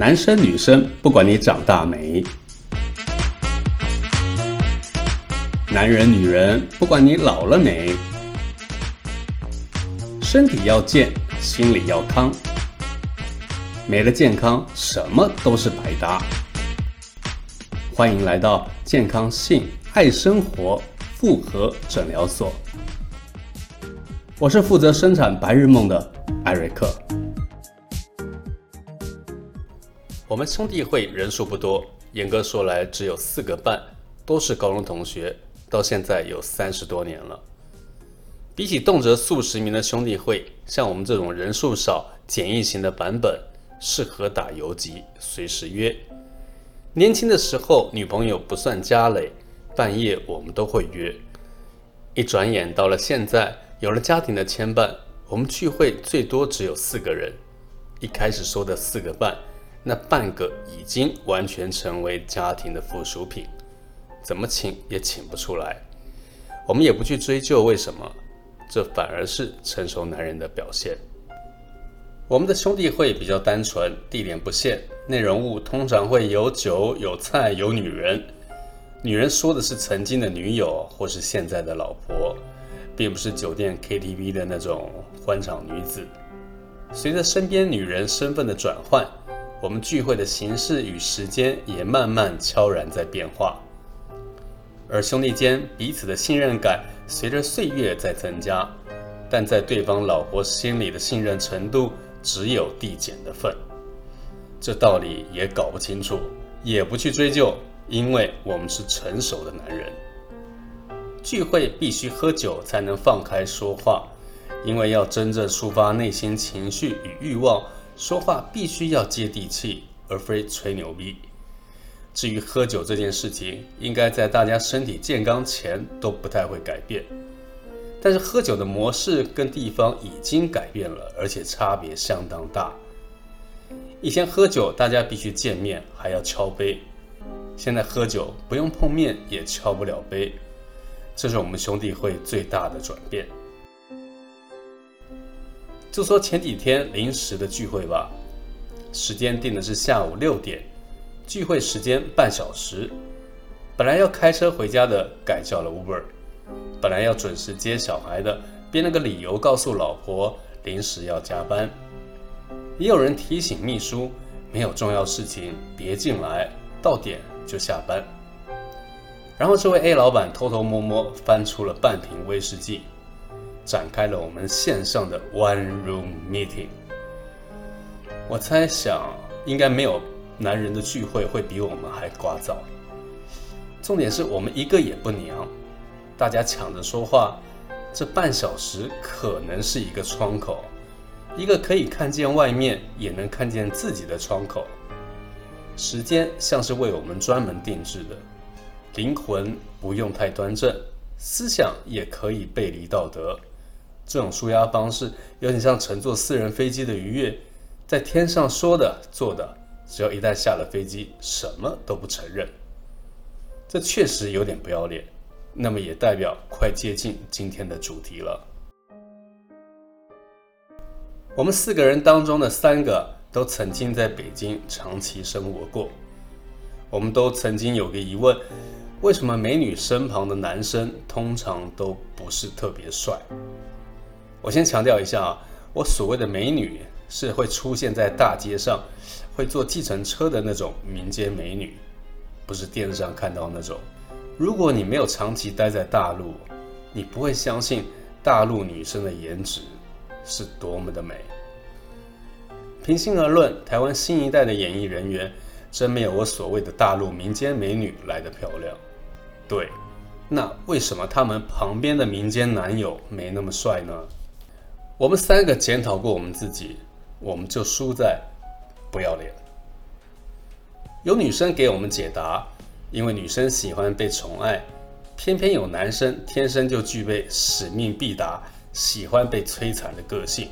男生女生，不管你长大没；男人女人，不管你老了没。身体要健，心理要康。没了健康，什么都是白搭。欢迎来到健康性爱生活复合诊疗所。我是负责生产白日梦的艾瑞克。我们兄弟会人数不多，严格说来只有四个半，都是高中同学，到现在有三十多年了。比起动辄数十名的兄弟会，像我们这种人数少、简易型的版本，适合打游击，随时约。年轻的时候，女朋友不算家累，半夜我们都会约。一转眼到了现在，有了家庭的牵绊，我们聚会最多只有四个人。一开始说的四个半。那半个已经完全成为家庭的附属品，怎么请也请不出来。我们也不去追究为什么，这反而是成熟男人的表现。我们的兄弟会比较单纯，地点不限，内容物通常会有酒、有菜、有女人。女人说的是曾经的女友或是现在的老婆，并不是酒店 KTV 的那种欢场女子。随着身边女人身份的转换。我们聚会的形式与时间也慢慢悄然在变化，而兄弟间彼此的信任感随着岁月在增加，但在对方老婆心里的信任程度只有递减的份。这道理也搞不清楚，也不去追究，因为我们是成熟的男人。聚会必须喝酒才能放开说话，因为要真正抒发内心情绪与欲望。说话必须要接地气，而非吹牛逼。至于喝酒这件事情，应该在大家身体健康前都不太会改变。但是喝酒的模式跟地方已经改变了，而且差别相当大。以前喝酒大家必须见面，还要敲杯；现在喝酒不用碰面也敲不了杯。这是我们兄弟会最大的转变。就说前几天临时的聚会吧，时间定的是下午六点，聚会时间半小时。本来要开车回家的，改叫了 Uber；本来要准时接小孩的，编了个理由告诉老婆临时要加班。也有人提醒秘书，没有重要事情别进来，到点就下班。然后这位 A 老板偷偷摸摸翻出了半瓶威士忌。展开了我们线上的 One Room Meeting。我猜想，应该没有男人的聚会会比我们还聒噪。重点是我们一个也不娘，大家抢着说话。这半小时可能是一个窗口，一个可以看见外面也能看见自己的窗口。时间像是为我们专门定制的，灵魂不用太端正，思想也可以背离道德。这种舒压方式有点像乘坐私人飞机的愉悦，在天上说的做的，只要一旦下了飞机，什么都不承认。这确实有点不要脸，那么也代表快接近今天的主题了。我们四个人当中的三个都曾经在北京长期生活过，我们都曾经有个疑问：为什么美女身旁的男生通常都不是特别帅？我先强调一下啊，我所谓的美女是会出现在大街上，会坐计程车的那种民间美女，不是电视上看到那种。如果你没有长期待在大陆，你不会相信大陆女生的颜值是多么的美。平心而论，台湾新一代的演艺人员真没有我所谓的大陆民间美女来的漂亮。对，那为什么他们旁边的民间男友没那么帅呢？我们三个检讨过我们自己，我们就输在不要脸。有女生给我们解答，因为女生喜欢被宠爱，偏偏有男生天生就具备使命必达、喜欢被摧残的个性。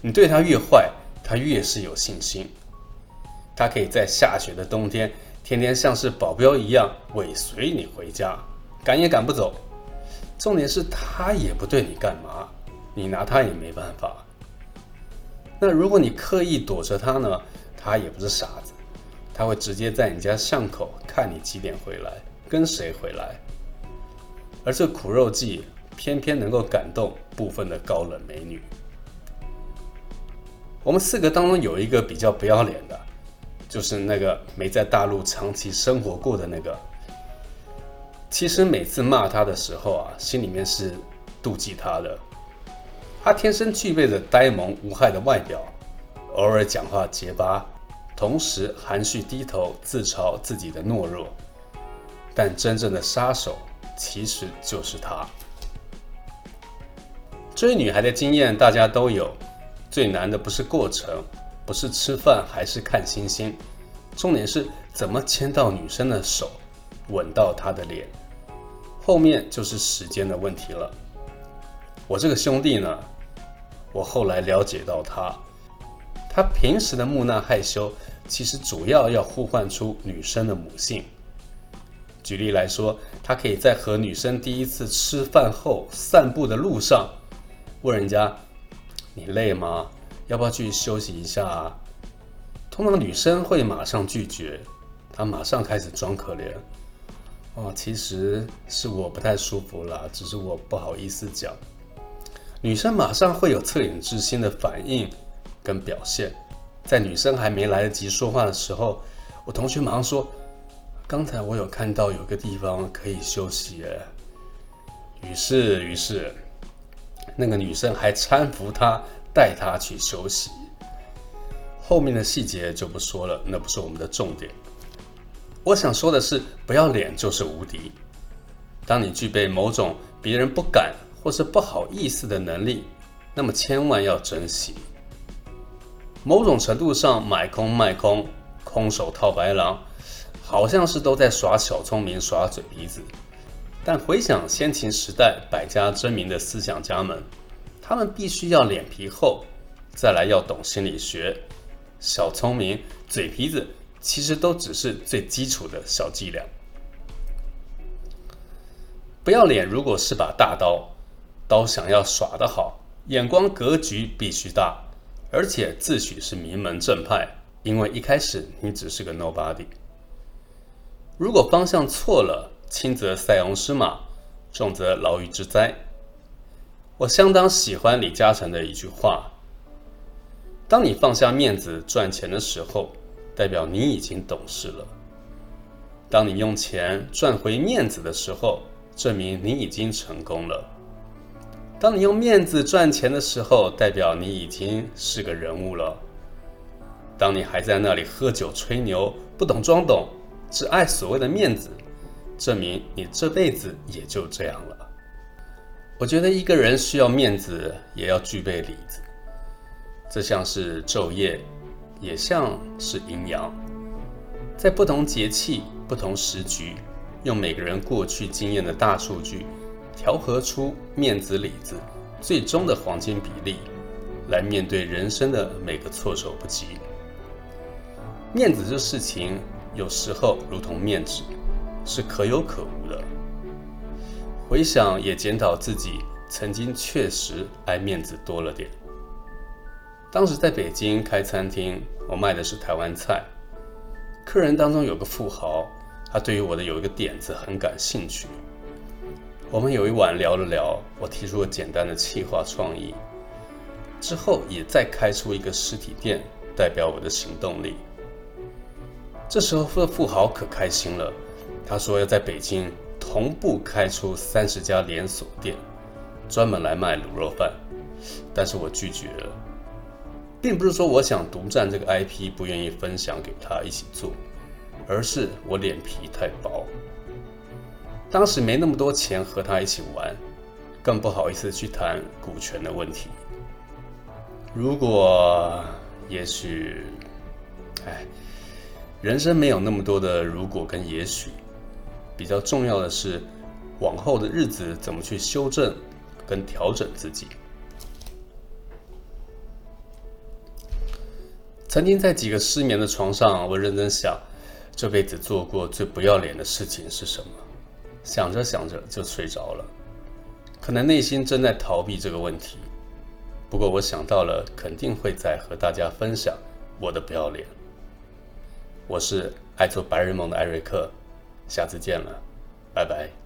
你对他越坏，他越是有信心。他可以在下雪的冬天，天天像是保镖一样尾随你回家，赶也赶不走。重点是他也不对你干嘛。你拿他也没办法。那如果你刻意躲着他呢？他也不是傻子，他会直接在你家巷口看你几点回来，跟谁回来。而这苦肉计偏偏能够感动部分的高冷美女。我们四个当中有一个比较不要脸的，就是那个没在大陆长期生活过的那个。其实每次骂他的时候啊，心里面是妒忌他的。他天生具备着呆萌无害的外表，偶尔讲话结巴，同时含蓄低头自嘲自己的懦弱。但真正的杀手其实就是他。追女孩的经验大家都有，最难的不是过程，不是吃饭，还是看星星，重点是怎么牵到女生的手，吻到她的脸，后面就是时间的问题了。我这个兄弟呢？我后来了解到他，他平时的木讷害羞，其实主要要呼唤出女生的母性。举例来说，他可以在和女生第一次吃饭后散步的路上，问人家：“你累吗？要不要去休息一下？”啊？”通常女生会马上拒绝，他马上开始装可怜：“哦，其实是我不太舒服啦，只是我不好意思讲。”女生马上会有恻隐之心的反应跟表现，在女生还没来得及说话的时候，我同学马上说：“刚才我有看到有个地方可以休息。”耶。”于是，于是那个女生还搀扶他，带他去休息。后面的细节就不说了，那不是我们的重点。我想说的是，不要脸就是无敌。当你具备某种别人不敢。或是不好意思的能力，那么千万要珍惜。某种程度上，买空卖空、空手套白狼，好像是都在耍小聪明、耍嘴皮子。但回想先秦时代百家争鸣的思想家们，他们必须要脸皮厚，再来要懂心理学。小聪明、嘴皮子，其实都只是最基础的小伎俩。不要脸，如果是把大刀。都想要耍得好，眼光格局必须大，而且自诩是名门正派。因为一开始你只是个 nobody。如果方向错了，轻则塞翁失马，重则牢狱之灾。我相当喜欢李嘉诚的一句话：当你放下面子赚钱的时候，代表你已经懂事了；当你用钱赚回面子的时候，证明你已经成功了。当你用面子赚钱的时候，代表你已经是个人物了。当你还在那里喝酒吹牛，不懂装懂，只爱所谓的面子，证明你这辈子也就这样了。我觉得一个人需要面子，也要具备里子。这像是昼夜，也像是阴阳，在不同节气、不同时局，用每个人过去经验的大数据。调和出面子里子最终的黄金比例，来面对人生的每个措手不及。面子这事情，有时候如同面纸，是可有可无的。回想也检讨自己，曾经确实爱面子多了点。当时在北京开餐厅，我卖的是台湾菜，客人当中有个富豪，他对于我的有一个点子很感兴趣。我们有一晚聊了聊，我提出了简单的企划创意，之后也再开出一个实体店，代表我的行动力。这时候富富豪可开心了，他说要在北京同步开出三十家连锁店，专门来卖卤肉饭。但是我拒绝了，并不是说我想独占这个 IP，不愿意分享给他一起做，而是我脸皮太薄。当时没那么多钱和他一起玩，更不好意思去谈股权的问题。如果，也许，哎，人生没有那么多的如果跟也许，比较重要的是，往后的日子怎么去修正跟调整自己。曾经在几个失眠的床上，我认真想，这辈子做过最不要脸的事情是什么？想着想着就睡着了，可能内心正在逃避这个问题。不过我想到了，肯定会再和大家分享我的不要脸。我是爱做白日梦的艾瑞克，下次见了，拜拜。